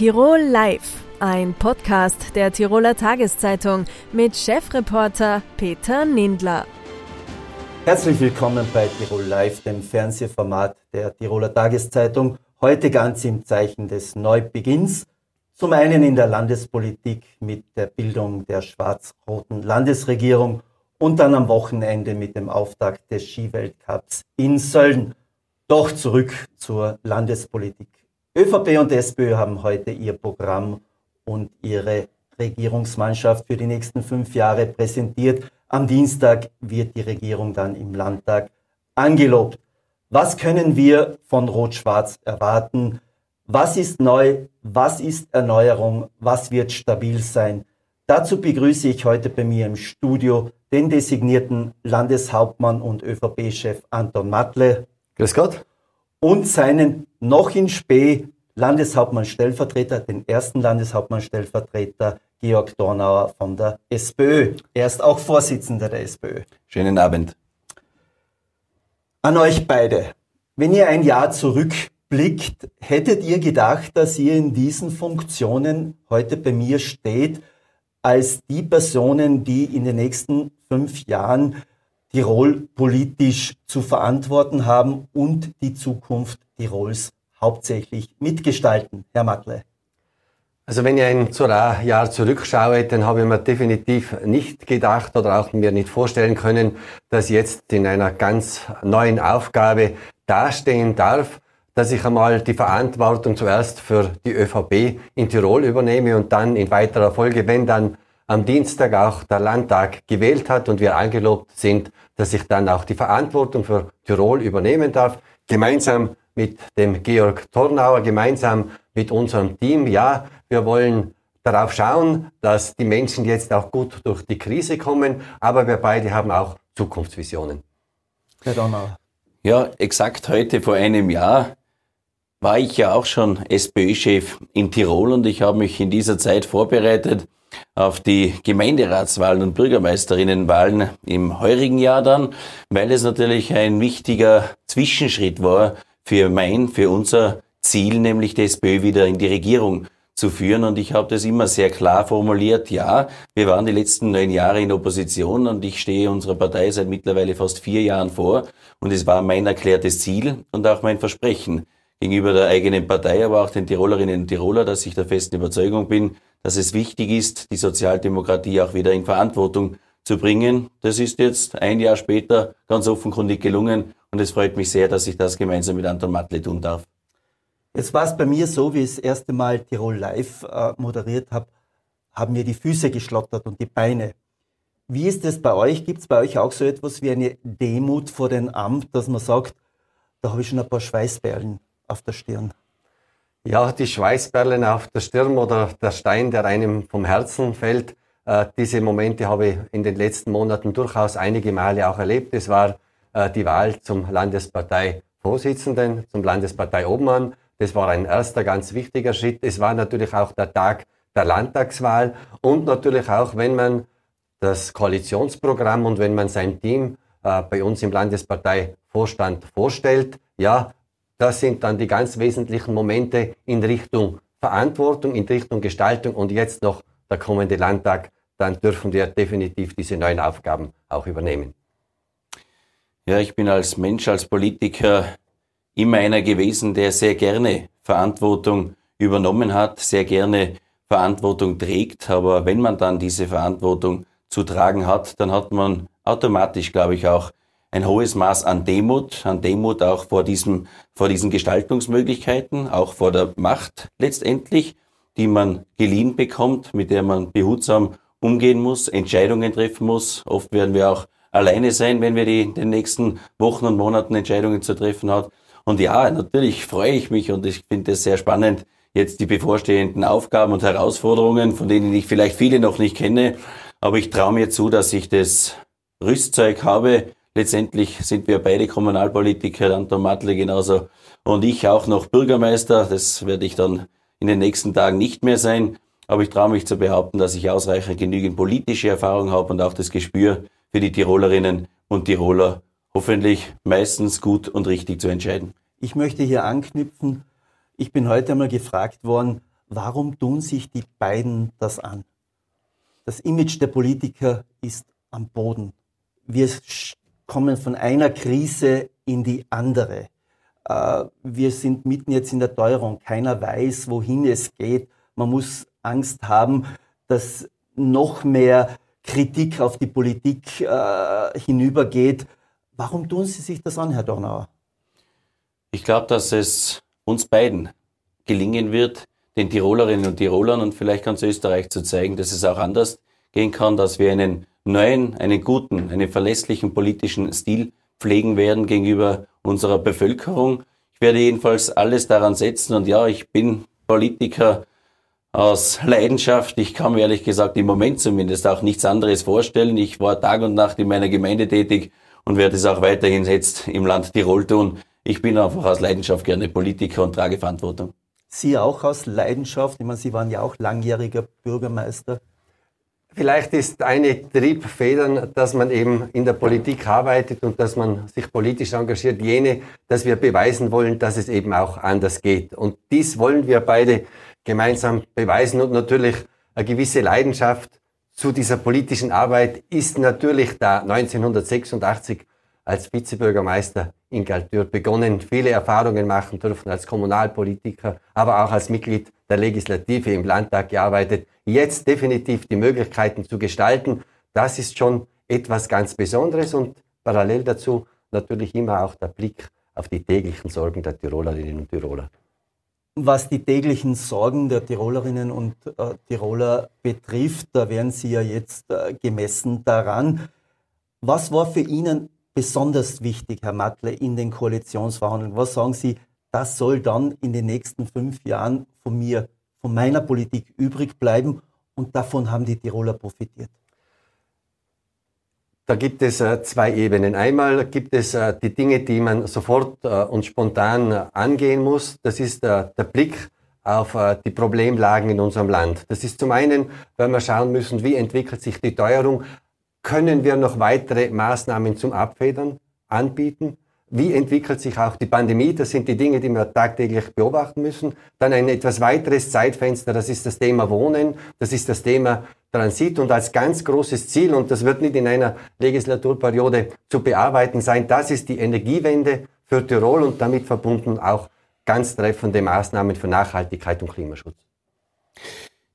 Tirol Live, ein Podcast der Tiroler Tageszeitung mit Chefreporter Peter Nindler. Herzlich willkommen bei Tirol Live, dem Fernsehformat der Tiroler Tageszeitung. Heute ganz im Zeichen des Neubeginns. Zum einen in der Landespolitik mit der Bildung der schwarz-roten Landesregierung und dann am Wochenende mit dem Auftakt des Skiweltcups in Sölden. Doch zurück zur Landespolitik. ÖVP und SPÖ haben heute ihr Programm und ihre Regierungsmannschaft für die nächsten fünf Jahre präsentiert. Am Dienstag wird die Regierung dann im Landtag angelobt. Was können wir von Rot-Schwarz erwarten? Was ist neu? Was ist Erneuerung? Was wird stabil sein? Dazu begrüße ich heute bei mir im Studio den designierten Landeshauptmann und ÖVP-Chef Anton Matle. Grüß Gott und seinen noch in Spee Landeshauptmann-Stellvertreter, den ersten Landeshauptmann-Stellvertreter Georg Dornauer von der SPÖ. Er ist auch Vorsitzender der SPÖ. Schönen Abend. An euch beide. Wenn ihr ein Jahr zurückblickt, hättet ihr gedacht, dass ihr in diesen Funktionen heute bei mir steht, als die Personen, die in den nächsten fünf Jahren Tirol politisch zu verantworten haben und die Zukunft Tirols hauptsächlich mitgestalten. Herr Matle. Also wenn ich ein Jahr zurückschaue, dann habe ich mir definitiv nicht gedacht oder auch mir nicht vorstellen können, dass ich jetzt in einer ganz neuen Aufgabe dastehen darf, dass ich einmal die Verantwortung zuerst für die ÖVP in Tirol übernehme und dann in weiterer Folge, wenn dann am Dienstag auch der Landtag gewählt hat und wir angelobt sind, dass ich dann auch die Verantwortung für Tirol übernehmen darf, gemeinsam mit dem Georg Tornauer, gemeinsam mit unserem Team. Ja, wir wollen darauf schauen, dass die Menschen jetzt auch gut durch die Krise kommen, aber wir beide haben auch Zukunftsvisionen. Herr Donauer. Ja, exakt heute vor einem Jahr war ich ja auch schon SPÖ-Chef in Tirol und ich habe mich in dieser Zeit vorbereitet auf die Gemeinderatswahlen und Bürgermeisterinnenwahlen im heurigen Jahr dann, weil es natürlich ein wichtiger Zwischenschritt war für mein, für unser Ziel, nämlich die SPÖ wieder in die Regierung zu führen. Und ich habe das immer sehr klar formuliert. Ja, wir waren die letzten neun Jahre in Opposition und ich stehe unserer Partei seit mittlerweile fast vier Jahren vor. Und es war mein erklärtes Ziel und auch mein Versprechen gegenüber der eigenen Partei, aber auch den Tirolerinnen und Tiroler, dass ich der festen Überzeugung bin, dass es wichtig ist, die Sozialdemokratie auch wieder in Verantwortung zu bringen. Das ist jetzt ein Jahr später ganz offenkundig gelungen und es freut mich sehr, dass ich das gemeinsam mit Anton Matle tun darf. Jetzt war es bei mir so, wie ich das erste Mal Tirol Live äh, moderiert habe, haben mir die Füße geschlottert und die Beine. Wie ist es bei euch? Gibt es bei euch auch so etwas wie eine Demut vor dem Amt, dass man sagt, da habe ich schon ein paar Schweißperlen auf der Stirn? Ja, die Schweißperlen auf der Stirn oder der Stein, der einem vom Herzen fällt, äh, diese Momente habe ich in den letzten Monaten durchaus einige Male auch erlebt. Es war äh, die Wahl zum Landesparteivorsitzenden, zum Landesparteiobmann. Das war ein erster ganz wichtiger Schritt. Es war natürlich auch der Tag der Landtagswahl und natürlich auch, wenn man das Koalitionsprogramm und wenn man sein Team äh, bei uns im Landesparteivorstand vorstellt, ja, das sind dann die ganz wesentlichen Momente in Richtung Verantwortung, in Richtung Gestaltung und jetzt noch der kommende Landtag. Dann dürfen wir definitiv diese neuen Aufgaben auch übernehmen. Ja, ich bin als Mensch, als Politiker immer einer gewesen, der sehr gerne Verantwortung übernommen hat, sehr gerne Verantwortung trägt. Aber wenn man dann diese Verantwortung zu tragen hat, dann hat man automatisch, glaube ich, auch ein hohes Maß an Demut, an Demut auch vor diesem, vor diesen Gestaltungsmöglichkeiten, auch vor der Macht letztendlich, die man geliehen bekommt, mit der man behutsam umgehen muss, Entscheidungen treffen muss. Oft werden wir auch alleine sein, wenn wir die in den nächsten Wochen und Monaten Entscheidungen zu treffen hat. Und ja, natürlich freue ich mich und ich finde es sehr spannend, jetzt die bevorstehenden Aufgaben und Herausforderungen, von denen ich vielleicht viele noch nicht kenne. Aber ich traue mir zu, dass ich das Rüstzeug habe, Letztendlich sind wir beide Kommunalpolitiker, Anton Matle genauso und ich auch noch Bürgermeister. Das werde ich dann in den nächsten Tagen nicht mehr sein. Aber ich traue mich zu behaupten, dass ich ausreichend genügend politische Erfahrung habe und auch das Gespür für die Tirolerinnen und Tiroler hoffentlich meistens gut und richtig zu entscheiden. Ich möchte hier anknüpfen. Ich bin heute einmal gefragt worden, Warum tun sich die beiden das an? Das Image der Politiker ist am Boden. Wir kommen von einer Krise in die andere. Äh, wir sind mitten jetzt in der Teuerung. Keiner weiß, wohin es geht. Man muss Angst haben, dass noch mehr Kritik auf die Politik äh, hinübergeht. Warum tun Sie sich das an, Herr Dornauer? Ich glaube, dass es uns beiden gelingen wird, den Tirolerinnen und Tirolern und vielleicht ganz Österreich zu zeigen, dass es auch anders gehen kann, dass wir einen neuen, einen guten, einen verlässlichen politischen Stil pflegen werden gegenüber unserer Bevölkerung. Ich werde jedenfalls alles daran setzen und ja, ich bin Politiker aus Leidenschaft. Ich kann mir ehrlich gesagt im Moment zumindest auch nichts anderes vorstellen. Ich war Tag und Nacht in meiner Gemeinde tätig und werde es auch weiterhin jetzt im Land Tirol tun. Ich bin einfach aus Leidenschaft gerne Politiker und trage Verantwortung. Sie auch aus Leidenschaft? Ich meine, Sie waren ja auch langjähriger Bürgermeister. Vielleicht ist eine Triebfeder, dass man eben in der Politik arbeitet und dass man sich politisch engagiert, jene, dass wir beweisen wollen, dass es eben auch anders geht. Und dies wollen wir beide gemeinsam beweisen. Und natürlich eine gewisse Leidenschaft zu dieser politischen Arbeit ist natürlich da. 1986 als Vizebürgermeister in Galtür begonnen, viele Erfahrungen machen dürfen als Kommunalpolitiker, aber auch als Mitglied der Legislative im Landtag gearbeitet. Jetzt definitiv die Möglichkeiten zu gestalten, das ist schon etwas ganz Besonderes und parallel dazu natürlich immer auch der Blick auf die täglichen Sorgen der Tirolerinnen und Tiroler. Was die täglichen Sorgen der Tirolerinnen und äh, Tiroler betrifft, da werden Sie ja jetzt äh, gemessen daran. Was war für Ihnen besonders wichtig, Herr Matle, in den Koalitionsverhandlungen? Was sagen Sie, das soll dann in den nächsten fünf Jahren von mir, von meiner Politik übrig bleiben und davon haben die Tiroler profitiert? Da gibt es äh, zwei Ebenen. Einmal gibt es äh, die Dinge, die man sofort äh, und spontan angehen muss. Das ist der Blick auf die Problemlagen in unserem Land. Das ist zum einen, weil wir schauen müssen, wie entwickelt sich die Teuerung, können wir noch weitere Maßnahmen zum Abfedern anbieten? Wie entwickelt sich auch die Pandemie? Das sind die Dinge, die wir tagtäglich beobachten müssen. Dann ein etwas weiteres Zeitfenster, das ist das Thema Wohnen, das ist das Thema Transit und als ganz großes Ziel, und das wird nicht in einer Legislaturperiode zu bearbeiten sein, das ist die Energiewende für Tirol und damit verbunden auch ganz treffende Maßnahmen für Nachhaltigkeit und Klimaschutz.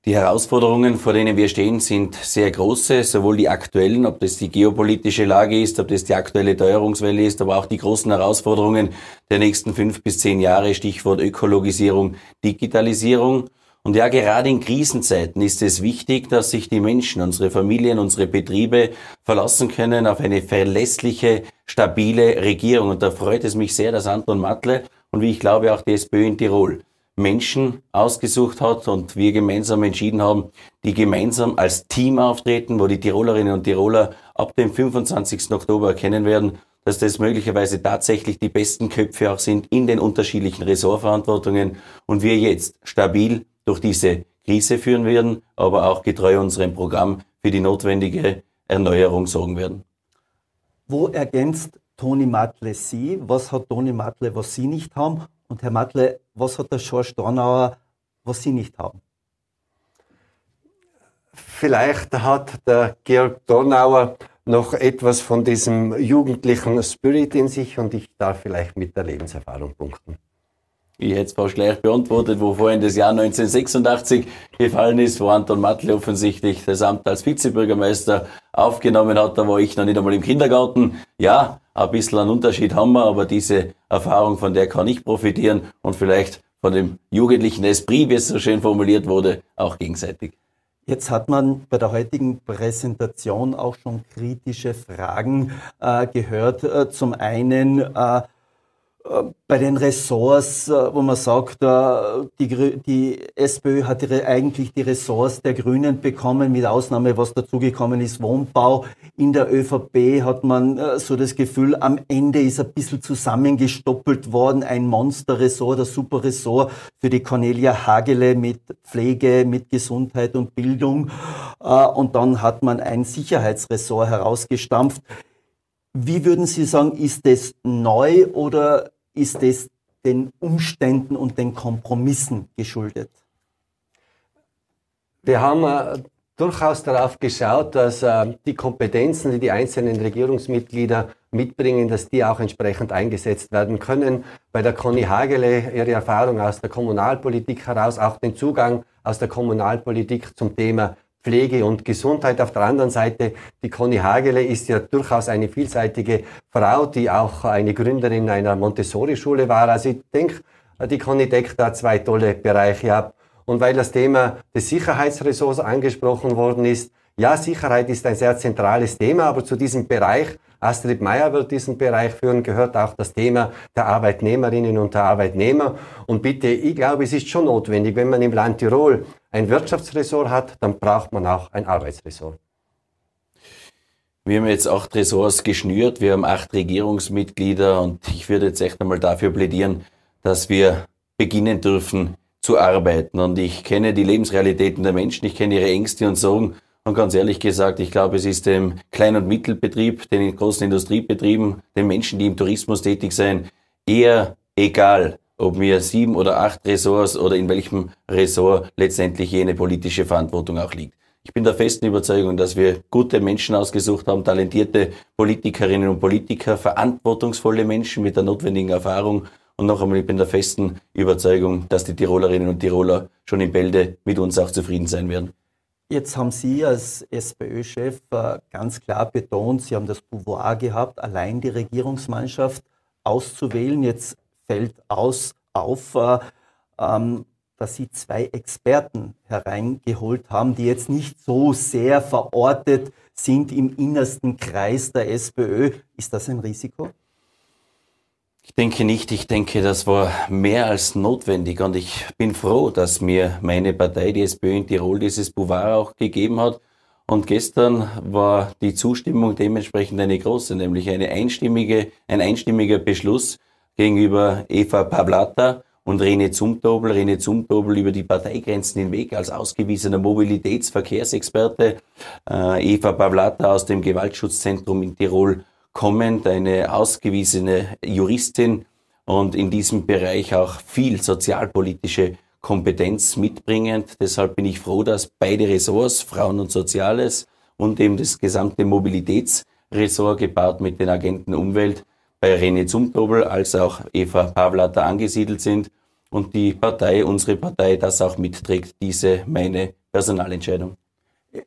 Die Herausforderungen, vor denen wir stehen, sind sehr große, sowohl die aktuellen, ob das die geopolitische Lage ist, ob das die aktuelle Teuerungswelle ist, aber auch die großen Herausforderungen der nächsten fünf bis zehn Jahre, Stichwort Ökologisierung, Digitalisierung. Und ja, gerade in Krisenzeiten ist es wichtig, dass sich die Menschen, unsere Familien, unsere Betriebe verlassen können auf eine verlässliche, stabile Regierung. Und da freut es mich sehr, dass Anton Matle und wie ich glaube auch die SPÖ in Tirol Menschen ausgesucht hat und wir gemeinsam entschieden haben, die gemeinsam als Team auftreten, wo die Tirolerinnen und Tiroler ab dem 25. Oktober erkennen werden, dass das möglicherweise tatsächlich die besten Köpfe auch sind in den unterschiedlichen Ressortverantwortungen und wir jetzt stabil durch diese Krise führen werden, aber auch getreu unserem Programm für die notwendige Erneuerung sorgen werden. Wo ergänzt Toni Matle Sie? Was hat Toni Matle, was Sie nicht haben? Und Herr Matle, was hat der George Dornauer, was Sie nicht haben? Vielleicht hat der Georg Dornauer noch etwas von diesem jugendlichen Spirit in sich und ich darf vielleicht mit der Lebenserfahrung punkten. Ich hätte es fast gleich beantwortet, wo vorhin das Jahr 1986 gefallen ist, wo Anton Matle offensichtlich das Amt als Vizebürgermeister aufgenommen hat. Da war ich noch nicht einmal im Kindergarten. Ja, ein bisschen einen Unterschied haben wir, aber diese Erfahrung, von der kann ich profitieren und vielleicht von dem jugendlichen Esprit, wie es so schön formuliert wurde, auch gegenseitig. Jetzt hat man bei der heutigen Präsentation auch schon kritische Fragen äh, gehört. Äh, zum einen, äh, bei den Ressorts, äh, wo man sagt, äh, die, die SPÖ hat ihre, eigentlich die Ressorts der Grünen bekommen, mit Ausnahme, was dazugekommen ist, Wohnbau. In der ÖVP hat man äh, so das Gefühl, am Ende ist ein bisschen zusammengestoppelt worden, ein Monsterressort, der Superressort für die Cornelia Hagele mit Pflege, mit Gesundheit und Bildung. Und dann hat man ein Sicherheitsressort herausgestampft. Wie würden Sie sagen, ist das neu oder ist es den Umständen und den Kompromissen geschuldet? Wir haben äh, durchaus darauf geschaut, dass äh, die Kompetenzen, die die einzelnen Regierungsmitglieder mitbringen, dass die auch entsprechend eingesetzt werden können. Bei der Conny Hagele ihre Erfahrung aus der Kommunalpolitik heraus, auch den Zugang aus der Kommunalpolitik zum Thema Pflege und Gesundheit. Auf der anderen Seite, die Conny Hagele ist ja durchaus eine vielseitige Frau, die auch eine Gründerin einer Montessori-Schule war. Also ich denke, die Conny deckt da zwei tolle Bereiche ab. Und weil das Thema des Sicherheitsressorts angesprochen worden ist, ja, Sicherheit ist ein sehr zentrales Thema, aber zu diesem Bereich, Astrid Meyer wird diesen Bereich führen, gehört auch das Thema der Arbeitnehmerinnen und der Arbeitnehmer. Und bitte, ich glaube, es ist schon notwendig, wenn man im Land Tirol ein Wirtschaftsressort hat, dann braucht man auch ein Arbeitsressort. Wir haben jetzt acht Ressorts geschnürt, wir haben acht Regierungsmitglieder und ich würde jetzt echt einmal dafür plädieren, dass wir beginnen dürfen, zu arbeiten. Und ich kenne die Lebensrealitäten der Menschen, ich kenne ihre Ängste und Sorgen. Und ganz ehrlich gesagt, ich glaube, es ist dem Klein- und Mittelbetrieb, den großen Industriebetrieben, den Menschen, die im Tourismus tätig sind, eher egal, ob wir sieben oder acht Ressorts oder in welchem Ressort letztendlich jene politische Verantwortung auch liegt. Ich bin der festen Überzeugung, dass wir gute Menschen ausgesucht haben, talentierte Politikerinnen und Politiker, verantwortungsvolle Menschen mit der notwendigen Erfahrung und noch einmal, ich bin der festen Überzeugung, dass die Tirolerinnen und Tiroler schon in Bälde mit uns auch zufrieden sein werden. Jetzt haben Sie als SPÖ-Chef äh, ganz klar betont, Sie haben das Pouvoir gehabt, allein die Regierungsmannschaft auszuwählen. Jetzt fällt aus auf, äh, ähm, dass Sie zwei Experten hereingeholt haben, die jetzt nicht so sehr verortet sind im innersten Kreis der SPÖ. Ist das ein Risiko? Ich denke nicht. Ich denke, das war mehr als notwendig und ich bin froh, dass mir meine Partei, die SPÖ in Tirol, dieses Bouvard auch gegeben hat. Und gestern war die Zustimmung dementsprechend eine große, nämlich eine einstimmige, ein einstimmiger Beschluss gegenüber Eva Pavlata und Rene Zumtobel. Rene Zumtobel über die Parteigrenzen hinweg als ausgewiesener Mobilitätsverkehrsexperte. Äh, Eva Pavlata aus dem Gewaltschutzzentrum in Tirol kommend, eine ausgewiesene Juristin und in diesem Bereich auch viel sozialpolitische Kompetenz mitbringend. Deshalb bin ich froh, dass beide Ressorts, Frauen und Soziales und eben das gesamte Mobilitätsressort gepaart mit den Agenten Umwelt bei René Zumtobel als auch Eva Pavlata angesiedelt sind und die Partei, unsere Partei, das auch mitträgt, diese meine Personalentscheidung.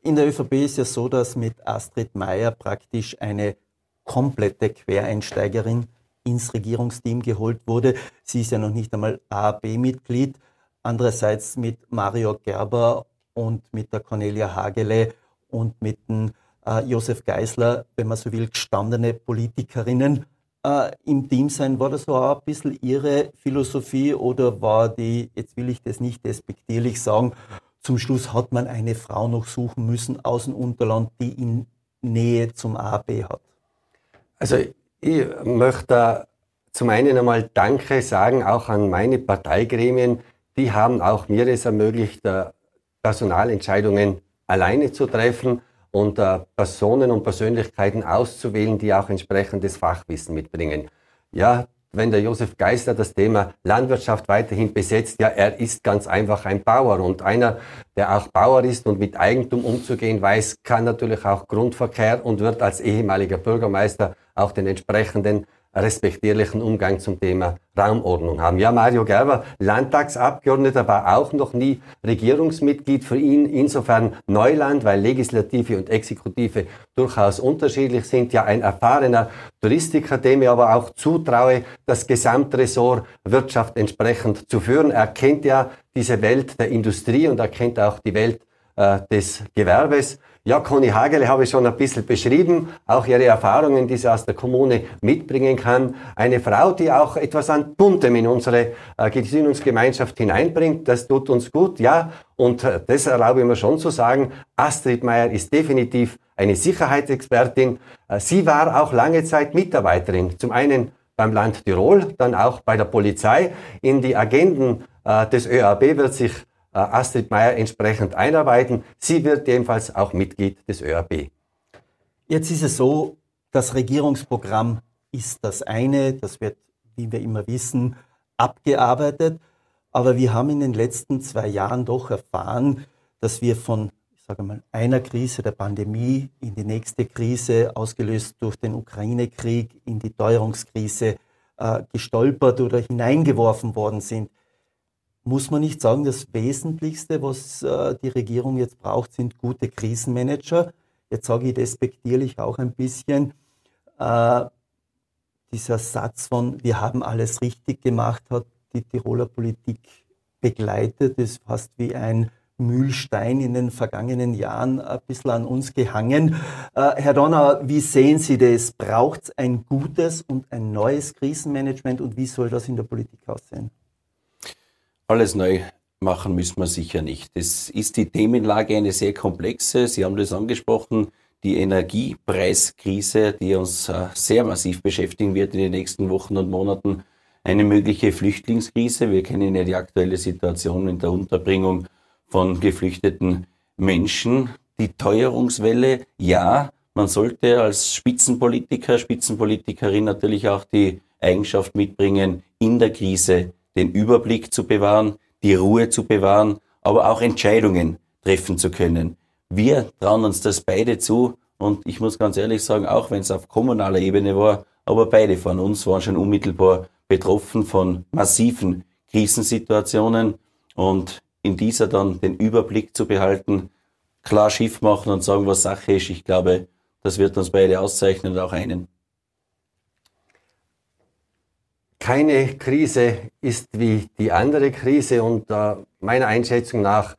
In der ÖVP ist ja so, dass mit Astrid Meyer praktisch eine komplette Quereinsteigerin ins Regierungsteam geholt wurde. Sie ist ja noch nicht einmal AAB-Mitglied. Andererseits mit Mario Gerber und mit der Cornelia Hagele und mit dem äh, Josef Geisler, wenn man so will, gestandene Politikerinnen äh, im Team sein. War das so auch ein bisschen Ihre Philosophie oder war die, jetzt will ich das nicht despektierlich sagen, zum Schluss hat man eine Frau noch suchen müssen aus dem Unterland, die in Nähe zum AB hat? Also ich möchte zum einen einmal Danke sagen, auch an meine Parteigremien. Die haben auch mir es ermöglicht, äh, Personalentscheidungen alleine zu treffen und äh, Personen und Persönlichkeiten auszuwählen, die auch entsprechendes Fachwissen mitbringen. Ja, wenn der Josef Geister das Thema Landwirtschaft weiterhin besetzt, ja, er ist ganz einfach ein Bauer und einer, der auch Bauer ist und mit Eigentum umzugehen weiß, kann natürlich auch Grundverkehr und wird als ehemaliger Bürgermeister auch den entsprechenden respektierlichen Umgang zum Thema Raumordnung haben. Ja, Mario Gerber, Landtagsabgeordneter, war auch noch nie Regierungsmitglied für ihn. Insofern Neuland, weil Legislative und Exekutive durchaus unterschiedlich sind. Ja, ein erfahrener Touristiker, dem ich aber auch zutraue, das Gesamtressort Wirtschaft entsprechend zu führen. Er kennt ja diese Welt der Industrie und er kennt auch die Welt äh, des Gewerbes. Ja, Conny Hagele habe ich schon ein bisschen beschrieben, auch ihre Erfahrungen, die sie aus der Kommune mitbringen kann. Eine Frau, die auch etwas an Buntem in unsere äh, Gesinnungsgemeinschaft hineinbringt, das tut uns gut, ja. Und äh, das erlaube ich mir schon zu sagen, Astrid Meyer ist definitiv eine Sicherheitsexpertin. Äh, sie war auch lange Zeit Mitarbeiterin, zum einen beim Land Tirol, dann auch bei der Polizei. In die Agenden des ÖAB wird sich Astrid Meyer entsprechend einarbeiten. Sie wird ebenfalls auch Mitglied des ÖRB. Jetzt ist es so, das Regierungsprogramm ist das eine, das wird, wie wir immer wissen, abgearbeitet. Aber wir haben in den letzten zwei Jahren doch erfahren, dass wir von ich sage mal, einer Krise der Pandemie in die nächste Krise, ausgelöst durch den Ukraine-Krieg, in die Teuerungskrise äh, gestolpert oder hineingeworfen worden sind. Muss man nicht sagen, das Wesentlichste, was äh, die Regierung jetzt braucht, sind gute Krisenmanager. Jetzt sage ich despektierlich auch ein bisschen, äh, dieser Satz von, wir haben alles richtig gemacht, hat die Tiroler Politik begleitet, ist fast wie ein Mühlstein in den vergangenen Jahren ein bisschen an uns gehangen. Äh, Herr Donner, wie sehen Sie das? Braucht es ein gutes und ein neues Krisenmanagement und wie soll das in der Politik aussehen? Alles neu machen müssen wir sicher nicht. Es ist die Themenlage eine sehr komplexe. Sie haben das angesprochen, die Energiepreiskrise, die uns äh, sehr massiv beschäftigen wird in den nächsten Wochen und Monaten. Eine mögliche Flüchtlingskrise. Wir kennen ja die aktuelle Situation in der Unterbringung von geflüchteten Menschen. Die Teuerungswelle, ja, man sollte als Spitzenpolitiker, Spitzenpolitikerin natürlich auch die Eigenschaft mitbringen, in der Krise den Überblick zu bewahren, die Ruhe zu bewahren, aber auch Entscheidungen treffen zu können. Wir trauen uns das beide zu und ich muss ganz ehrlich sagen, auch wenn es auf kommunaler Ebene war, aber beide von uns waren schon unmittelbar betroffen von massiven Krisensituationen und in dieser dann den Überblick zu behalten, klar Schiff machen und sagen, was Sache ist. Ich glaube, das wird uns beide auszeichnen und auch einen. Keine Krise ist wie die andere Krise und äh, meiner Einschätzung nach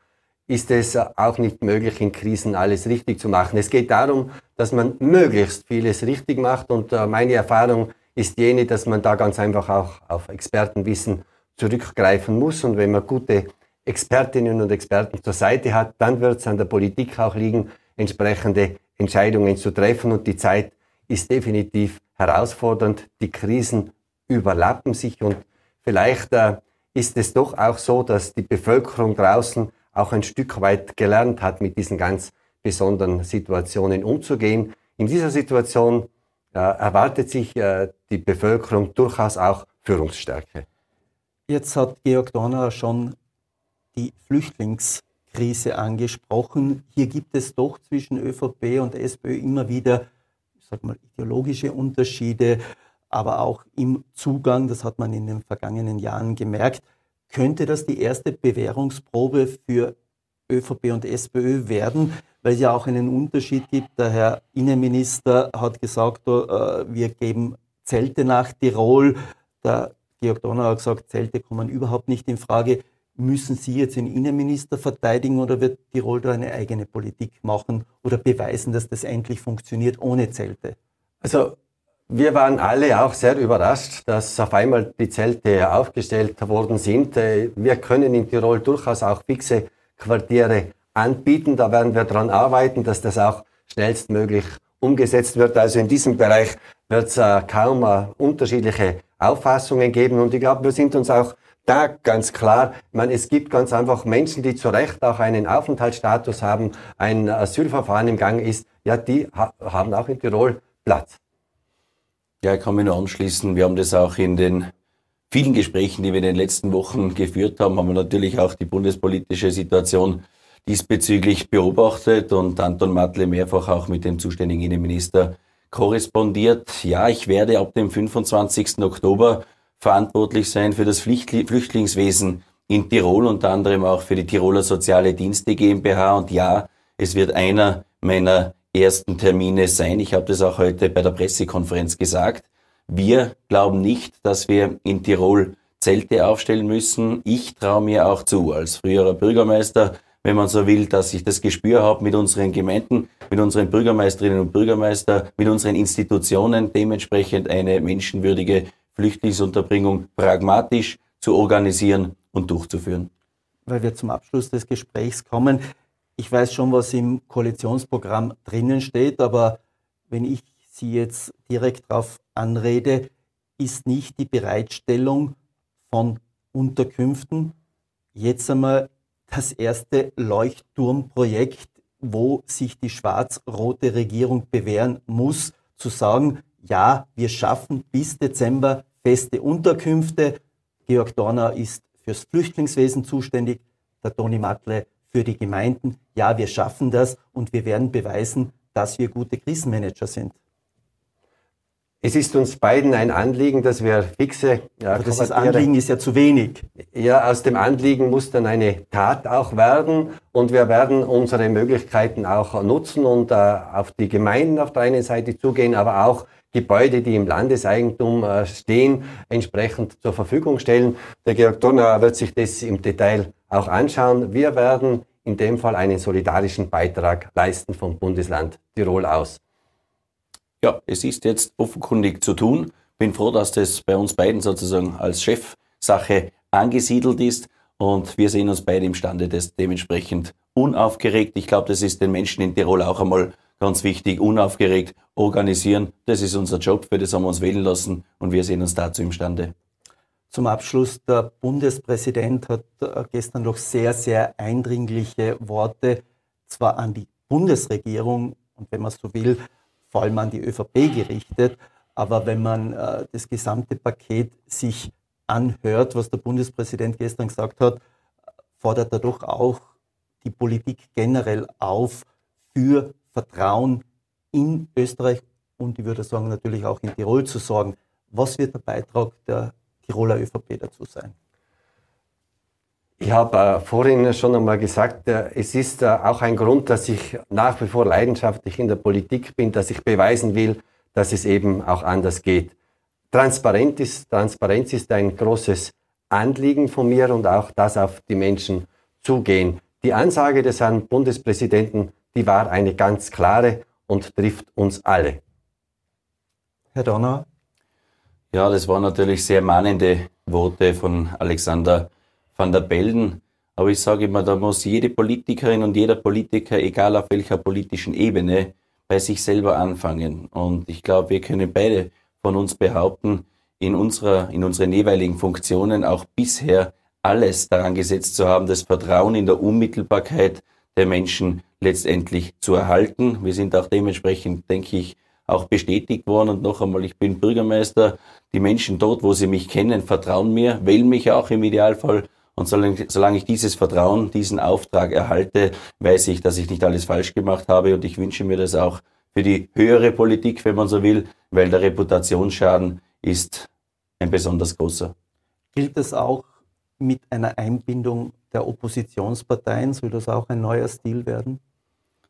ist es auch nicht möglich, in Krisen alles richtig zu machen. Es geht darum, dass man möglichst vieles richtig macht und äh, meine Erfahrung ist jene, dass man da ganz einfach auch auf Expertenwissen zurückgreifen muss und wenn man gute Expertinnen und Experten zur Seite hat, dann wird es an der Politik auch liegen, entsprechende Entscheidungen zu treffen. Und die Zeit ist definitiv herausfordernd. Die Krisen überlappen sich und vielleicht äh, ist es doch auch so, dass die Bevölkerung draußen auch ein Stück weit gelernt hat, mit diesen ganz besonderen Situationen umzugehen. In dieser Situation äh, erwartet sich äh, die Bevölkerung durchaus auch Führungsstärke. Jetzt hat Georg Donner schon die Flüchtlingskrise angesprochen. Hier gibt es doch zwischen ÖVP und SPÖ immer wieder, ich sag mal, ideologische Unterschiede, aber auch im Zugang, das hat man in den vergangenen Jahren gemerkt. Könnte das die erste Bewährungsprobe für ÖVP und SPÖ werden, weil es ja auch einen Unterschied gibt. Der Herr Innenminister hat gesagt, äh, wir geben Zelte nach Tirol. Der Georg Donner hat gesagt, Zelte kommen überhaupt nicht in Frage. Müssen Sie jetzt den Innenminister verteidigen oder wird Tirol da eine eigene Politik machen oder beweisen, dass das endlich funktioniert ohne Zelte? Also wir waren alle auch sehr überrascht, dass auf einmal die Zelte aufgestellt worden sind. Äh, wir können in Tirol durchaus auch fixe Quartiere anbieten. Da werden wir daran arbeiten, dass das auch schnellstmöglich umgesetzt wird. Also in diesem Bereich wird es äh, kaum äh, unterschiedliche Auffassungen geben. Und ich glaube, wir sind uns auch da ganz klar, ich meine, es gibt ganz einfach Menschen, die zu Recht auch einen Aufenthaltsstatus haben, ein Asylverfahren im Gang ist, ja, die ha haben auch in Tirol Platz. Ja, ich kann mich nur anschließen. Wir haben das auch in den vielen Gesprächen, die wir in den letzten Wochen geführt haben, haben wir natürlich auch die bundespolitische Situation diesbezüglich beobachtet und Anton Matle mehrfach auch mit dem zuständigen Innenminister korrespondiert. Ja, ich werde ab dem 25. Oktober verantwortlich sein für das Flüchtlingswesen in Tirol, unter anderem auch für die Tiroler Soziale Dienste GmbH. Und ja, es wird einer meiner ersten Termine sein. Ich habe das auch heute bei der Pressekonferenz gesagt. Wir glauben nicht, dass wir in Tirol Zelte aufstellen müssen. Ich traue mir auch zu, als früherer Bürgermeister, wenn man so will, dass ich das Gespür habe mit unseren Gemeinden, mit unseren Bürgermeisterinnen und Bürgermeister, mit unseren Institutionen, dementsprechend eine menschenwürdige Flüchtlingsunterbringung pragmatisch zu organisieren und durchzuführen. Weil wir zum Abschluss des Gesprächs kommen. Ich weiß schon, was im Koalitionsprogramm drinnen steht, aber wenn ich Sie jetzt direkt darauf anrede, ist nicht die Bereitstellung von Unterkünften jetzt einmal das erste Leuchtturmprojekt, wo sich die schwarz-rote Regierung bewähren muss, zu sagen, ja, wir schaffen bis Dezember feste Unterkünfte. Georg Dorner ist fürs Flüchtlingswesen zuständig, der Toni Matle für die Gemeinden, ja, wir schaffen das und wir werden beweisen, dass wir gute Krisenmanager sind. Es ist uns beiden ein Anliegen, dass wir fixe. Ja, Aber das Anliegen ist ja zu wenig. Ja, aus dem Anliegen muss dann eine Tat auch werden und wir werden unsere Möglichkeiten auch nutzen und äh, auf die Gemeinden auf der einen Seite zugehen, aber auch Gebäude, die im Landeseigentum äh, stehen, entsprechend zur Verfügung stellen. Der Georg Donauer wird sich das im Detail auch anschauen. Wir werden in dem Fall einen solidarischen Beitrag leisten vom Bundesland Tirol aus. Ja, es ist jetzt offenkundig zu tun. Bin froh, dass das bei uns beiden sozusagen als Chefsache angesiedelt ist und wir sehen uns beide imstande, das dementsprechend unaufgeregt. Ich glaube, das ist den Menschen in Tirol auch einmal ganz wichtig, unaufgeregt organisieren. Das ist unser Job, für das haben wir uns wählen lassen und wir sehen uns dazu imstande. Zum Abschluss, der Bundespräsident hat äh, gestern noch sehr, sehr eindringliche Worte zwar an die Bundesregierung und wenn man so will, vor allem an die ÖVP gerichtet. Aber wenn man äh, das gesamte Paket sich anhört, was der Bundespräsident gestern gesagt hat, fordert er doch auch die Politik generell auf, für Vertrauen in Österreich und ich würde sagen natürlich auch in Tirol zu sorgen. Was wird der Beitrag der Tiroler ÖVP dazu sein? Ich habe äh, vorhin schon einmal gesagt, äh, es ist äh, auch ein Grund, dass ich nach wie vor leidenschaftlich in der Politik bin, dass ich beweisen will, dass es eben auch anders geht. Transparenz ist, Transparenz ist ein großes Anliegen von mir und auch das auf die Menschen zugehen. Die Ansage des Herrn Bundespräsidenten, die war eine ganz klare und trifft uns alle. Herr Donner? Ja, das waren natürlich sehr mahnende Worte von Alexander van der Bellen. Aber ich sage immer, da muss jede Politikerin und jeder Politiker, egal auf welcher politischen Ebene, bei sich selber anfangen. Und ich glaube, wir können beide von uns behaupten, in, unserer, in unseren jeweiligen Funktionen auch bisher alles daran gesetzt zu haben, das Vertrauen in der Unmittelbarkeit der Menschen letztendlich zu erhalten. Wir sind auch dementsprechend, denke ich, auch bestätigt worden. Und noch einmal, ich bin Bürgermeister. Die Menschen dort, wo sie mich kennen, vertrauen mir, wählen mich auch im Idealfall und solange, ich dieses Vertrauen, diesen Auftrag erhalte, weiß ich, dass ich nicht alles falsch gemacht habe. Und ich wünsche mir das auch für die höhere Politik, wenn man so will, weil der Reputationsschaden ist ein besonders großer. Gilt es auch mit einer Einbindung der Oppositionsparteien? Soll das auch ein neuer Stil werden?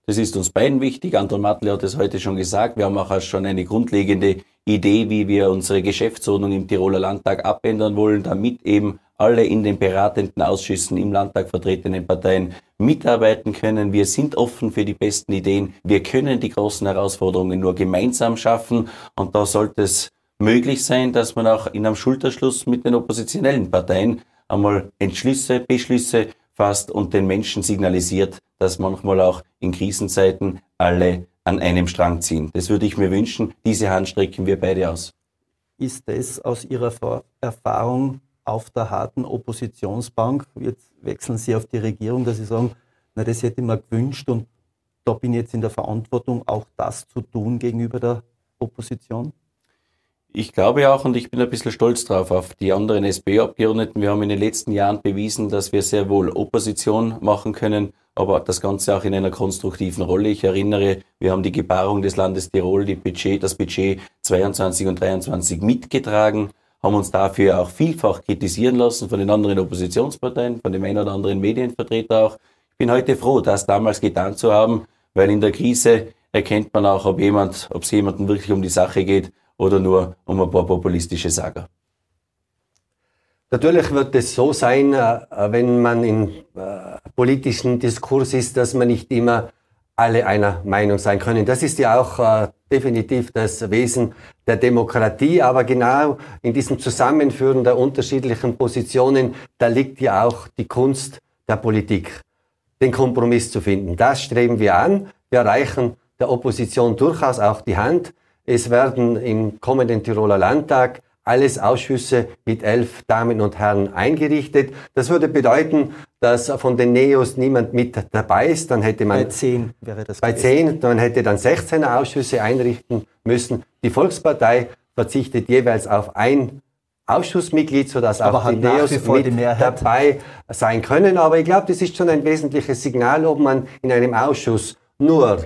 Das ist uns beiden wichtig. Anton Matle hat es heute schon gesagt. Wir haben auch schon eine grundlegende Idee, wie wir unsere Geschäftsordnung im Tiroler Landtag abändern wollen, damit eben alle in den beratenden Ausschüssen im Landtag vertretenen Parteien mitarbeiten können. Wir sind offen für die besten Ideen. Wir können die großen Herausforderungen nur gemeinsam schaffen. Und da sollte es möglich sein, dass man auch in einem Schulterschluss mit den oppositionellen Parteien einmal Entschlüsse, Beschlüsse fasst und den Menschen signalisiert, dass manchmal auch in Krisenzeiten alle an einem Strang ziehen. Das würde ich mir wünschen. Diese Hand strecken wir beide aus. Ist es aus Ihrer Erfahrung auf der harten Oppositionsbank, jetzt wechseln Sie auf die Regierung, dass Sie sagen, na, das hätte ich mir gewünscht und da bin ich jetzt in der Verantwortung, auch das zu tun gegenüber der Opposition? Ich glaube auch und ich bin ein bisschen stolz drauf auf die anderen SPÖ-Abgeordneten. Wir haben in den letzten Jahren bewiesen, dass wir sehr wohl Opposition machen können, aber das Ganze auch in einer konstruktiven Rolle. Ich erinnere, wir haben die Gebarung des Landes Tirol, Budget, das Budget 22 und 23 mitgetragen haben uns dafür auch vielfach kritisieren lassen von den anderen Oppositionsparteien, von dem einen oder anderen Medienvertreter auch. Ich bin heute froh, das damals getan zu haben, weil in der Krise erkennt man auch, ob jemand, ob es jemandem wirklich um die Sache geht oder nur um ein paar populistische Sager. Natürlich wird es so sein, äh, wenn man im äh, politischen Diskurs ist, dass man nicht immer alle einer Meinung sein können. Das ist ja auch äh, definitiv das Wesen der Demokratie, aber genau in diesem Zusammenführen der unterschiedlichen Positionen, da liegt ja auch die Kunst der Politik, den Kompromiss zu finden. Das streben wir an. Wir reichen der Opposition durchaus auch die Hand. Es werden im kommenden Tiroler Landtag alles Ausschüsse mit elf Damen und Herren eingerichtet. Das würde bedeuten, dass von den Neos niemand mit dabei ist. Dann hätte man bei zehn wäre das. Bei zehn, man hätte dann 16 Ausschüsse einrichten müssen. Die Volkspartei verzichtet jeweils auf ein Ausschussmitglied, sodass Aber auch die Neos mit die dabei sein können. Aber ich glaube, das ist schon ein wesentliches Signal, ob man in einem Ausschuss nur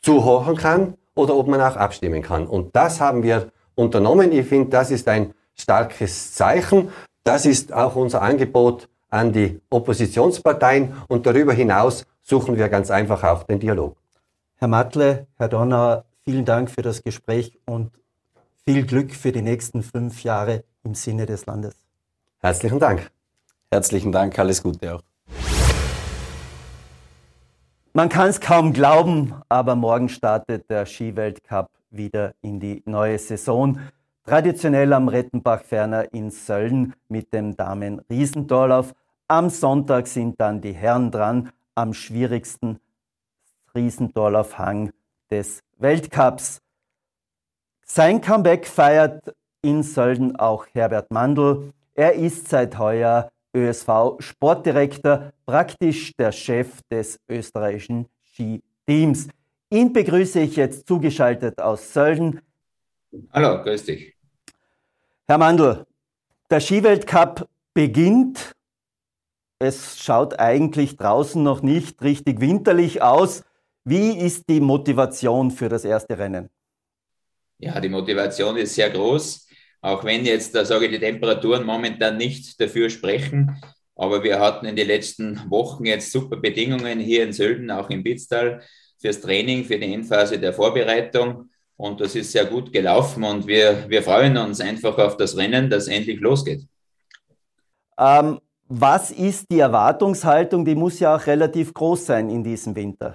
zuhören kann oder ob man auch abstimmen kann. Und das haben wir unternommen. Ich finde, das ist ein starkes Zeichen. Das ist auch unser Angebot an die Oppositionsparteien und darüber hinaus suchen wir ganz einfach auch den Dialog. Herr Matle, Herr Donner, vielen Dank für das Gespräch und viel Glück für die nächsten fünf Jahre im Sinne des Landes. Herzlichen Dank. Herzlichen Dank, alles Gute auch. Man kann es kaum glauben, aber morgen startet der Skiweltcup wieder in die neue Saison. Traditionell am Rettenbach-Ferner in Sölln mit dem Damen-Riesentorlauf. Am Sonntag sind dann die Herren dran am schwierigsten Riesentorlaufhang des Weltcups. Sein Comeback feiert in Sölden auch Herbert Mandl. Er ist seit heuer ÖSV-Sportdirektor, praktisch der Chef des österreichischen Skiteams. Ihn begrüße ich jetzt zugeschaltet aus Sölden. Hallo, grüß dich. Herr Mandl, der Skiweltcup beginnt. Es schaut eigentlich draußen noch nicht richtig winterlich aus. Wie ist die Motivation für das erste Rennen? Ja, die Motivation ist sehr groß. Auch wenn jetzt, da sage ich, die Temperaturen momentan nicht dafür sprechen. Aber wir hatten in den letzten Wochen jetzt super Bedingungen hier in Sölden, auch im Bitztal, fürs Training, für die Endphase der Vorbereitung. Und das ist sehr gut gelaufen und wir, wir freuen uns einfach auf das Rennen, das endlich losgeht. Ähm, was ist die Erwartungshaltung? Die muss ja auch relativ groß sein in diesem Winter.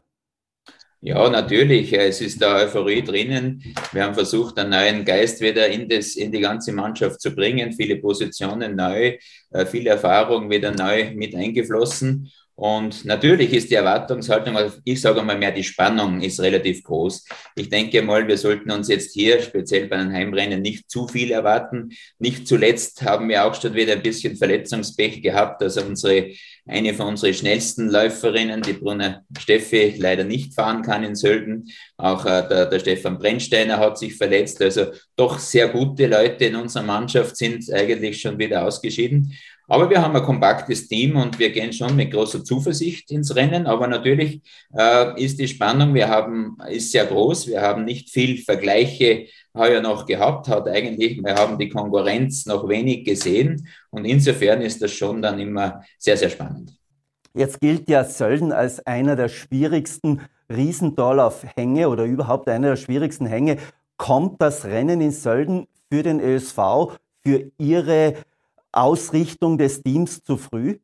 Ja, natürlich. Es ist da Euphorie drinnen. Wir haben versucht, einen neuen Geist wieder in, das, in die ganze Mannschaft zu bringen. Viele Positionen neu, äh, viel Erfahrung wieder neu mit eingeflossen. Und natürlich ist die Erwartungshaltung, also ich sage mal mehr, die Spannung ist relativ groß. Ich denke mal, wir sollten uns jetzt hier, speziell bei den Heimrennen, nicht zu viel erwarten. Nicht zuletzt haben wir auch schon wieder ein bisschen Verletzungspech gehabt. Also unsere, eine von unseren schnellsten Läuferinnen, die Brunner Steffi, leider nicht fahren kann in Sölden. Auch äh, der, der Stefan Brennsteiner hat sich verletzt. Also doch sehr gute Leute in unserer Mannschaft sind eigentlich schon wieder ausgeschieden. Aber wir haben ein kompaktes Team und wir gehen schon mit großer Zuversicht ins Rennen. Aber natürlich äh, ist die Spannung, wir haben, ist sehr groß. Wir haben nicht viel Vergleiche heuer noch gehabt, hat eigentlich, wir haben die Konkurrenz noch wenig gesehen. Und insofern ist das schon dann immer sehr, sehr spannend. Jetzt gilt ja Sölden als einer der schwierigsten Riesendorlauf-Hänge oder überhaupt einer der schwierigsten Hänge. Kommt das Rennen in Sölden für den ÖSV, für Ihre Ausrichtung des Teams zu früh?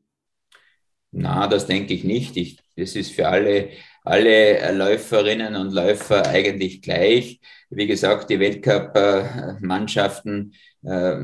Na, das denke ich nicht. Ich, das ist für alle, alle Läuferinnen und Läufer eigentlich gleich. Wie gesagt, die Weltcup-Mannschaften äh,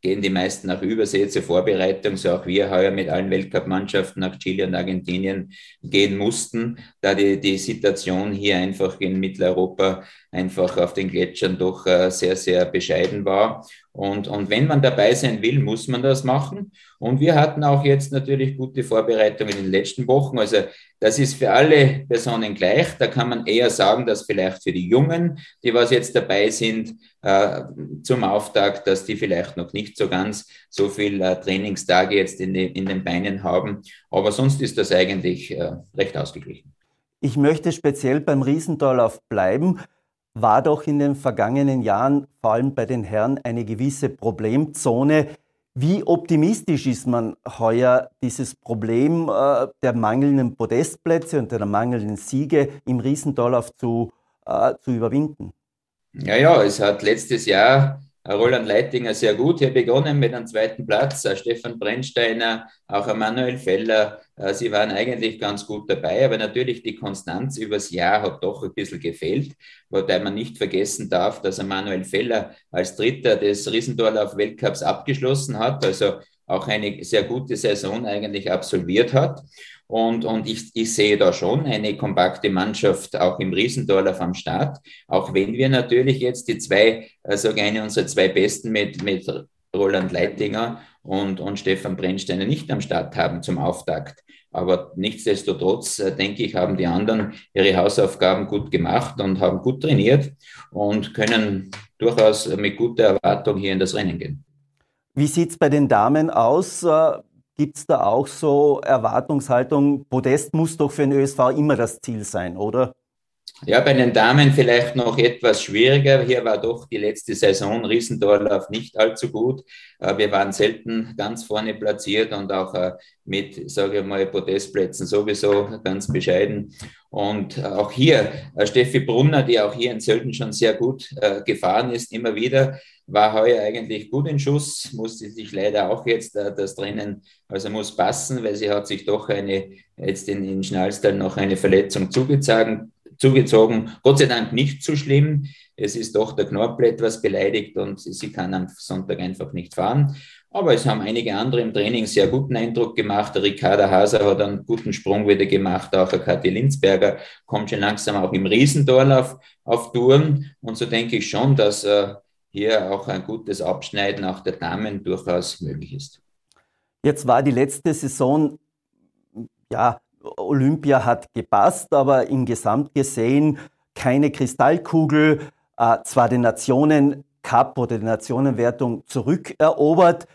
gehen die meisten nach Übersee zur Vorbereitung, so auch wir heuer mit allen Weltcup-Mannschaften nach Chile und Argentinien gehen mussten, da die, die Situation hier einfach in Mitteleuropa einfach auf den Gletschern doch äh, sehr, sehr bescheiden war. Und, und wenn man dabei sein will, muss man das machen. Und wir hatten auch jetzt natürlich gute Vorbereitungen in den letzten Wochen. Also das ist für alle Personen gleich. Da kann man eher sagen, dass vielleicht für die Jungen, die was jetzt dabei sind, äh, zum Auftakt, dass die vielleicht noch nicht so ganz so viel äh, Trainingstage jetzt in, die, in den Beinen haben. Aber sonst ist das eigentlich äh, recht ausgeglichen. Ich möchte speziell beim Riesendorlauf bleiben war doch in den vergangenen Jahren, vor allem bei den Herren, eine gewisse Problemzone. Wie optimistisch ist man heuer, dieses Problem äh, der mangelnden Podestplätze und der mangelnden Siege im Riesendorlauf zu, äh, zu überwinden? Ja, ja, es hat letztes Jahr Roland Leitinger sehr gut hier begonnen mit einem zweiten Platz, Stefan Brennsteiner, auch Manuel Feller. Äh, sie waren eigentlich ganz gut dabei, aber natürlich die Konstanz übers Jahr hat doch ein bisschen gefehlt, wobei man nicht vergessen darf, dass Manuel Feller als Dritter des Riesendorlauf-Weltcups abgeschlossen hat, also auch eine sehr gute Saison eigentlich absolviert hat. Und, und ich, ich sehe da schon eine kompakte Mannschaft auch im Riesendorlauf am Start. Auch wenn wir natürlich jetzt die zwei, also eine unserer zwei Besten mit, mit Roland Leitinger und, und Stefan Brennsteiner nicht am Start haben zum Auftakt. Aber nichtsdestotrotz, äh, denke ich, haben die anderen ihre Hausaufgaben gut gemacht und haben gut trainiert und können durchaus mit guter Erwartung hier in das Rennen gehen. Wie sieht es bei den Damen aus? Gibt es da auch so Erwartungshaltung? Podest muss doch für den ÖSV immer das Ziel sein, oder? Ja, bei den Damen vielleicht noch etwas schwieriger. Hier war doch die letzte Saison Riesendorlauf nicht allzu gut. Äh, wir waren selten ganz vorne platziert und auch äh, mit, sage ich mal, Podestplätzen sowieso ganz bescheiden. Und äh, auch hier, Steffi Brunner, die auch hier in Sölden schon sehr gut gefahren ist, immer wieder, war heuer eigentlich gut in Schuss, musste sich leider auch jetzt das Rennen, also muss passen, weil sie hat sich doch eine, jetzt in, in Schnalstal noch eine Verletzung zugezogen, zugezogen. Gott sei Dank nicht so schlimm. Es ist doch der Knorpel etwas beleidigt und sie kann am Sonntag einfach nicht fahren. Aber es haben einige andere im Training sehr guten Eindruck gemacht. Der Ricarda Haser hat einen guten Sprung wieder gemacht. Auch der Kathi Linzberger kommt schon langsam auch im Riesendorlauf auf Touren. Und so denke ich schon, dass äh, hier auch ein gutes Abschneiden auch der Damen durchaus möglich ist. Jetzt war die letzte Saison ja Olympia hat gepasst, aber im Gesamt gesehen keine Kristallkugel, äh, zwar den Nationen Cup oder die Nationenwertung zurückerobert.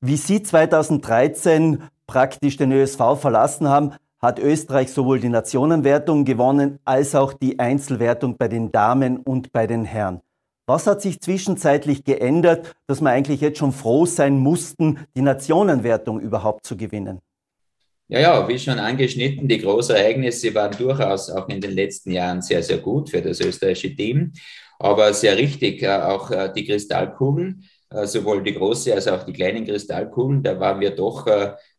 Wie Sie 2013 praktisch den ÖSV verlassen haben, hat Österreich sowohl die Nationenwertung gewonnen als auch die Einzelwertung bei den Damen und bei den Herren. Was hat sich zwischenzeitlich geändert, dass wir eigentlich jetzt schon froh sein mussten, die Nationenwertung überhaupt zu gewinnen? Ja, ja, wie schon angeschnitten, die Großereignisse waren durchaus auch in den letzten Jahren sehr, sehr gut für das österreichische Team. Aber sehr richtig, äh, auch äh, die Kristallkugeln, äh, sowohl die große als auch die kleinen Kristallkugeln, da waren wir doch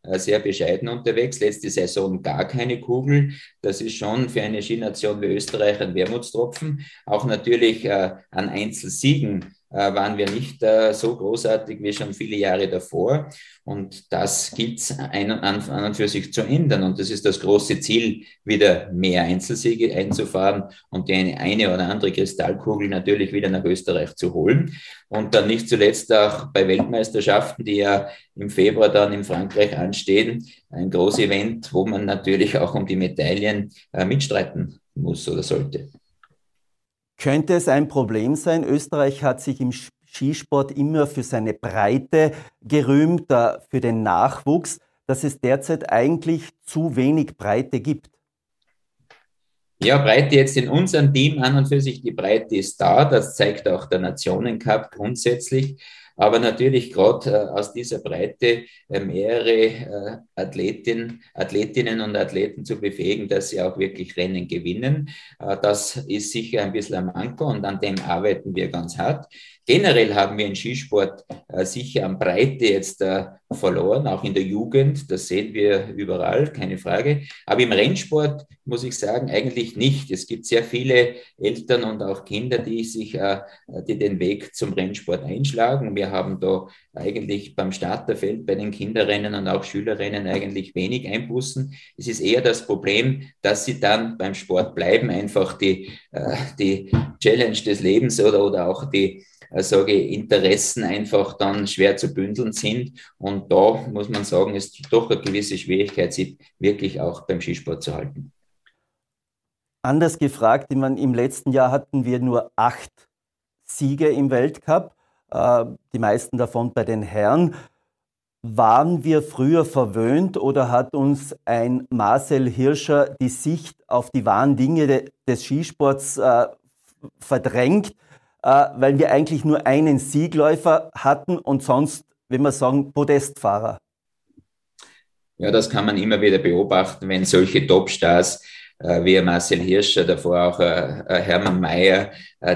sehr bescheiden unterwegs. Letzte Saison gar keine Kugel. Das ist schon für eine Skination wie Österreich ein Wermutstropfen. Auch natürlich an Einzelsiegen waren wir nicht äh, so großartig wie schon viele Jahre davor. Und das gilt an, an und für sich zu ändern. Und das ist das große Ziel, wieder mehr Einzelsiege einzufahren und die eine, eine oder andere Kristallkugel natürlich wieder nach Österreich zu holen. Und dann nicht zuletzt auch bei Weltmeisterschaften, die ja im Februar dann in Frankreich anstehen, ein großes Event, wo man natürlich auch um die Medaillen äh, mitstreiten muss oder sollte. Könnte es ein Problem sein? Österreich hat sich im Skisport immer für seine Breite gerühmt, für den Nachwuchs, dass es derzeit eigentlich zu wenig Breite gibt. Ja, Breite jetzt in unserem Team an und für sich, die Breite ist da. Das zeigt auch der Nationencup grundsätzlich. Aber natürlich gerade äh, aus dieser Breite äh, mehrere äh, Athletin, Athletinnen und Athleten zu befähigen, dass sie auch wirklich Rennen gewinnen. Das ist sicher ein bisschen ein Manko und an dem arbeiten wir ganz hart. Generell haben wir im Skisport äh, sicher an Breite jetzt äh, verloren, auch in der Jugend. Das sehen wir überall, keine Frage. Aber im Rennsport muss ich sagen, eigentlich nicht. Es gibt sehr viele Eltern und auch Kinder, die sich, äh, die den Weg zum Rennsport einschlagen. Wir haben da eigentlich beim Starterfeld bei den Kinderrennen und auch Schülerrennen eigentlich wenig Einbußen. Es ist eher das Problem, dass sie dann beim Sport bleiben, einfach die, äh, die Challenge des Lebens oder, oder auch die äh, sage ich, Interessen einfach dann schwer zu bündeln sind. Und da muss man sagen, ist doch eine gewisse Schwierigkeit, sich wirklich auch beim Skisport zu halten. Anders gefragt, ich meine, im letzten Jahr hatten wir nur acht Siege im Weltcup, äh, die meisten davon bei den Herren. Waren wir früher verwöhnt oder hat uns ein Marcel Hirscher die Sicht auf die wahren Dinge des Skisports äh, verdrängt? Äh, weil wir eigentlich nur einen Siegläufer hatten und sonst, wenn wir sagen, Podestfahrer. Ja, das kann man immer wieder beobachten, wenn solche Topstars wie Marcel Hirscher, davor auch äh, äh, Hermann Mayer,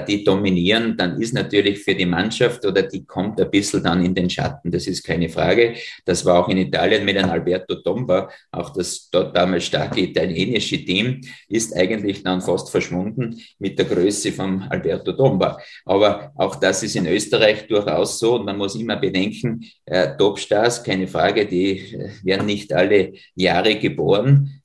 die dominieren, dann ist natürlich für die Mannschaft oder die kommt ein bisschen dann in den Schatten. Das ist keine Frage. Das war auch in Italien mit einem Alberto Tomba. Auch das dort damals starke italienische Team ist eigentlich dann fast verschwunden mit der Größe von Alberto Tomba. Aber auch das ist in Österreich durchaus so und man muss immer bedenken, äh, Topstars, keine Frage, die werden nicht alle Jahre geboren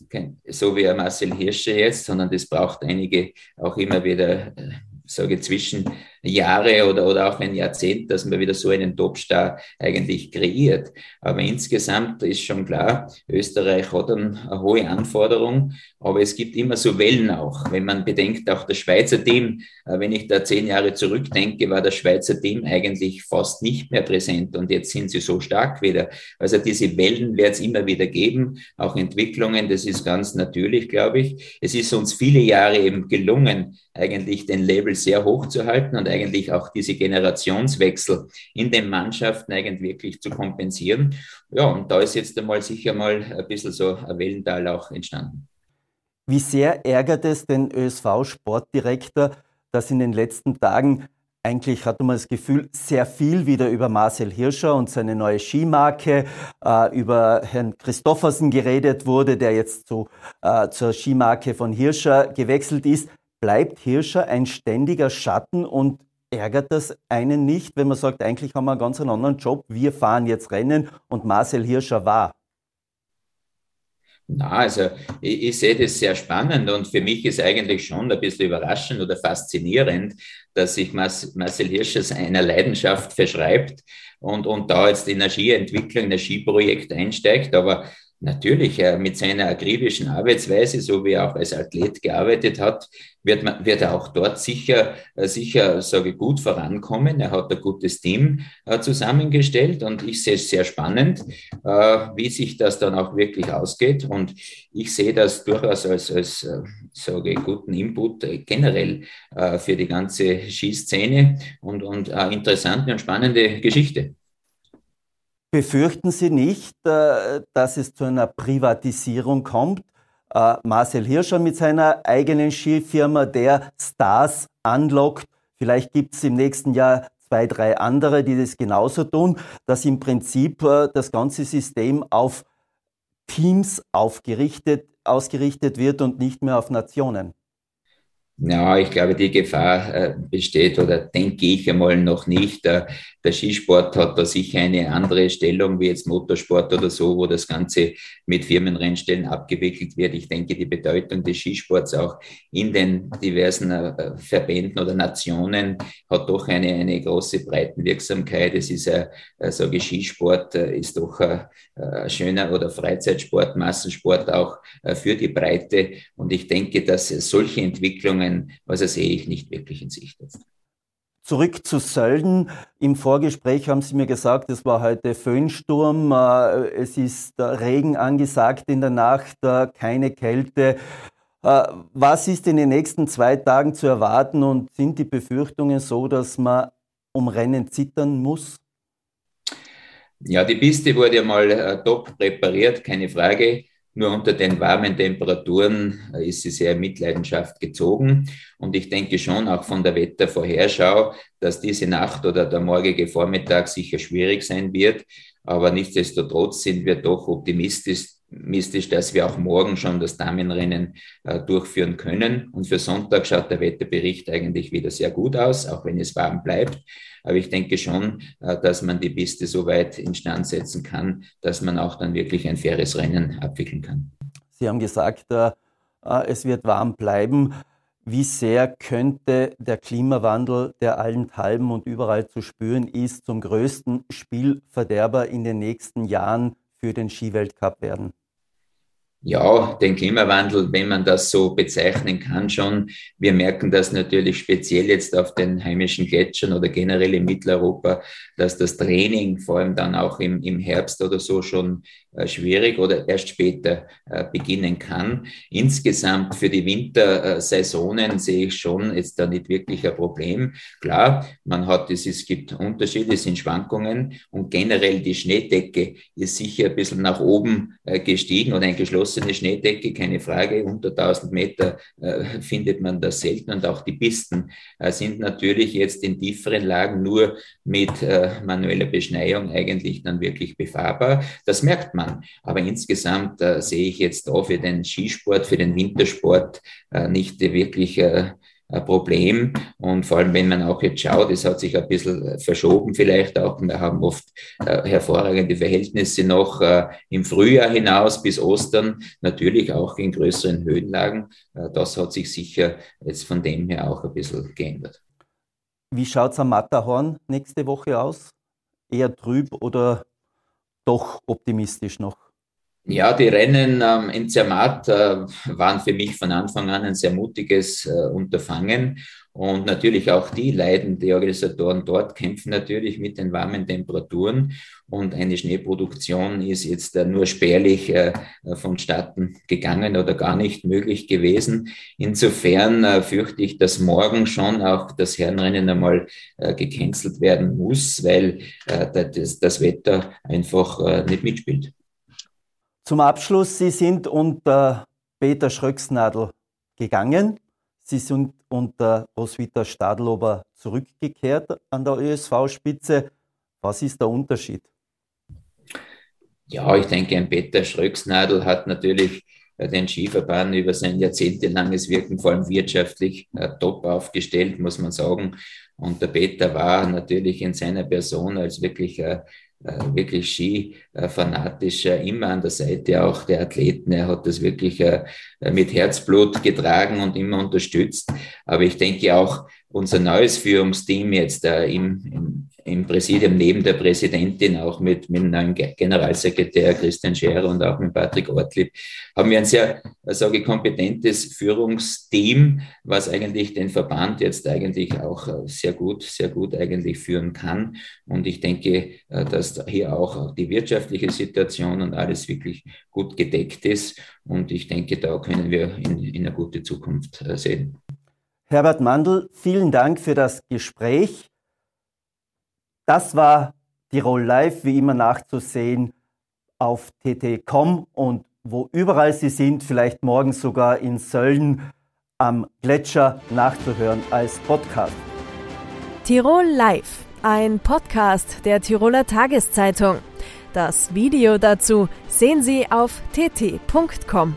so wie Marcel Hirscher jetzt, sondern das braucht einige auch immer wieder, äh, sage zwischen Jahre oder, oder auch ein Jahrzehnt, dass man wieder so einen Topstar eigentlich kreiert. Aber insgesamt ist schon klar, Österreich hat eine hohe Anforderung, aber es gibt immer so Wellen auch. Wenn man bedenkt, auch das Schweizer Team, äh, wenn ich da zehn Jahre zurückdenke, war das Schweizer Team eigentlich fast nicht mehr präsent und jetzt sind sie so stark wieder. Also diese Wellen wird es immer wieder geben, auch Entwicklungen, das ist ganz natürlich, glaube ich. Es ist uns viele Jahre eben gelungen, eigentlich den Level sehr hoch zu halten und eigentlich auch diese Generationswechsel in den Mannschaften eigentlich wirklich zu kompensieren. Ja, und da ist jetzt einmal sicher mal ein bisschen so ein Wellental auch entstanden. Wie sehr ärgert es den ÖSV-Sportdirektor, dass in den letzten Tagen eigentlich hatte man das Gefühl, sehr viel wieder über Marcel Hirscher und seine neue Skimarke, äh, über Herrn Christoffersen geredet wurde, der jetzt zu, äh, zur Skimarke von Hirscher gewechselt ist. Bleibt Hirscher ein ständiger Schatten und ärgert das einen nicht, wenn man sagt, eigentlich haben wir einen ganz anderen Job, wir fahren jetzt Rennen und Marcel Hirscher war? Na, also ich, ich, sehe das sehr spannend und für mich ist eigentlich schon ein bisschen überraschend oder faszinierend, dass sich Marcel Hirsches einer Leidenschaft verschreibt und, und da jetzt Skientwicklung, in ein Skiprojekt einsteigt. Aber Natürlich, äh, mit seiner akribischen Arbeitsweise, so wie er auch als Athlet gearbeitet hat, wird, man, wird er auch dort sicher, äh, sicher, sage ich, gut vorankommen. Er hat ein gutes Team äh, zusammengestellt und ich sehe es sehr spannend, wie sich das dann auch wirklich ausgeht. Und ich sehe das durchaus als, als sage ich, guten Input generell für die ganze Skiszene und, und eine interessante und spannende Geschichte. Befürchten Sie nicht, äh, dass es zu einer Privatisierung kommt? Äh, Marcel Hirscher mit seiner eigenen Skifirma, der Stars anlockt. Vielleicht gibt es im nächsten Jahr zwei, drei andere, die das genauso tun, dass im Prinzip äh, das ganze System auf Teams aufgerichtet, ausgerichtet wird und nicht mehr auf Nationen. Ja, ich glaube, die Gefahr äh, besteht oder denke ich einmal noch nicht. Der, der, Skisport hat da sicher eine andere Stellung wie jetzt Motorsport oder so, wo das Ganze mit Firmenrennstellen abgewickelt wird. Ich denke, die Bedeutung des Skisports auch in den diversen äh, Verbänden oder Nationen hat doch eine, eine große Breitenwirksamkeit. Es ist, äh, sage ich, Skisport äh, ist doch ein, schöner oder Freizeitsport, Massensport auch äh, für die Breite. Und ich denke, dass solche Entwicklungen Entwicklungen, also sehe ich nicht wirklich in Sicht jetzt. Zurück zu Sölden. Im Vorgespräch haben Sie mir gesagt, es war heute Föhnsturm, äh, es ist Regen angesagt in der Nacht, äh, keine Kälte. Äh, was ist in den nächsten zwei Tagen zu erwarten und sind die Befürchtungen so, dass man um Rennen zittern muss? Ja, die Piste wurde ja mal top präpariert, keine Frage. Nur unter den warmen Temperaturen äh, ist sie sehr Mitleidenschaft gezogen. Und ich denke schon auch von der Wettervorherschau, dass diese Nacht oder der morgige Vormittag sicher schwierig sein wird. Aber nichtsdestotrotz sind wir doch optimistisch, dass wir auch morgen schon das Damenrennen äh, durchführen können. Und für Sonntag schaut der Wetterbericht eigentlich wieder sehr gut aus, auch wenn es warm bleibt. Aber ich denke schon, äh, dass man die Piste so weit instand setzen kann, dass man auch dann wirklich ein faires Rennen abwickeln kann. Sie haben gesagt, äh, äh, es wird warm bleiben. Wie sehr könnte der Klimawandel, der allenthalben und überall zu spüren ist, zum größten Spielverderber in den nächsten Jahren für den Skiweltcup werden? Ja, den Klimawandel, wenn man das so bezeichnen kann, schon. Wir merken das natürlich speziell jetzt auf den heimischen Gletschern oder generell in Mitteleuropa, dass das Training vor allem dann auch im, im Herbst oder so schon schwierig oder erst später äh, beginnen kann. Insgesamt für die Wintersaisonen sehe ich schon jetzt da nicht wirklich ein Problem. Klar, man hat es, es gibt Unterschiede, es sind Schwankungen und generell die Schneedecke ist sicher ein bisschen nach oben äh, gestiegen oder ein geschlossene Schneedecke, keine Frage. Unter 1000 Meter findet man das selten und auch die Pisten sind natürlich jetzt in tieferen Lagen nur mit manueller Beschneiung eigentlich dann wirklich befahrbar. Das merkt man man. Aber insgesamt äh, sehe ich jetzt da für den Skisport, für den Wintersport äh, nicht wirklich äh, ein Problem. Und vor allem, wenn man auch jetzt schaut, es hat sich ein bisschen verschoben vielleicht auch. Wir haben oft äh, hervorragende Verhältnisse noch äh, im Frühjahr hinaus bis Ostern, natürlich auch in größeren Höhenlagen. Äh, das hat sich sicher jetzt von dem her auch ein bisschen geändert. Wie schaut es am Matterhorn nächste Woche aus? Eher trüb oder doch optimistisch noch? Ja, die Rennen ähm, in Zermatt äh, waren für mich von Anfang an ein sehr mutiges äh, Unterfangen. Und natürlich auch die leiden, die Organisatoren dort kämpfen natürlich mit den warmen Temperaturen. Und eine Schneeproduktion ist jetzt äh, nur spärlich äh, vonstatten gegangen oder gar nicht möglich gewesen. Insofern äh, fürchte ich, dass morgen schon auch das Herrenrennen einmal äh, gecancelt werden muss, weil das Wetter einfach nicht mitspielt. Zum Abschluss, Sie sind unter Peter Schröcksnadel gegangen. Sie sind unter Roswitha Stadlober zurückgekehrt an der ÖSV-Spitze. Was ist der Unterschied? Ja, ich denke, ein Peter Schröcksnadel hat natürlich äh, den Skiverband über sein jahrzehntelanges Wirken, vor allem wirtschaftlich, äh, top aufgestellt, muss man sagen. Und der Peter war natürlich in seiner Person als wirklich äh, wirklich skifanatisch immer an der Seite auch der Athleten. Er hat das wirklich äh, mit Herzblut getragen und immer unterstützt. Aber ich denke auch, unser neues Führungsteam jetzt äh, im, im, Präsidium neben der Präsidentin, auch mit, mit dem neuen Generalsekretär Christian Scherer und auch mit Patrick Ortlieb, haben wir ein sehr, äh, sage ich, kompetentes Führungsteam, was eigentlich den Verband jetzt eigentlich auch äh, sehr gut, sehr gut eigentlich führen kann. Und ich denke, äh, dass hier auch die wirtschaftliche Situation und alles wirklich gut gedeckt ist. Und ich denke, da können wir in, in eine gute Zukunft sehen. Herbert Mandl, vielen Dank für das Gespräch. Das war Tirol Live, wie immer nachzusehen auf tt.com und wo überall Sie sind, vielleicht morgen sogar in Sölden am Gletscher nachzuhören als Podcast. Tirol Live, ein Podcast der Tiroler Tageszeitung. Das Video dazu sehen Sie auf tt.com.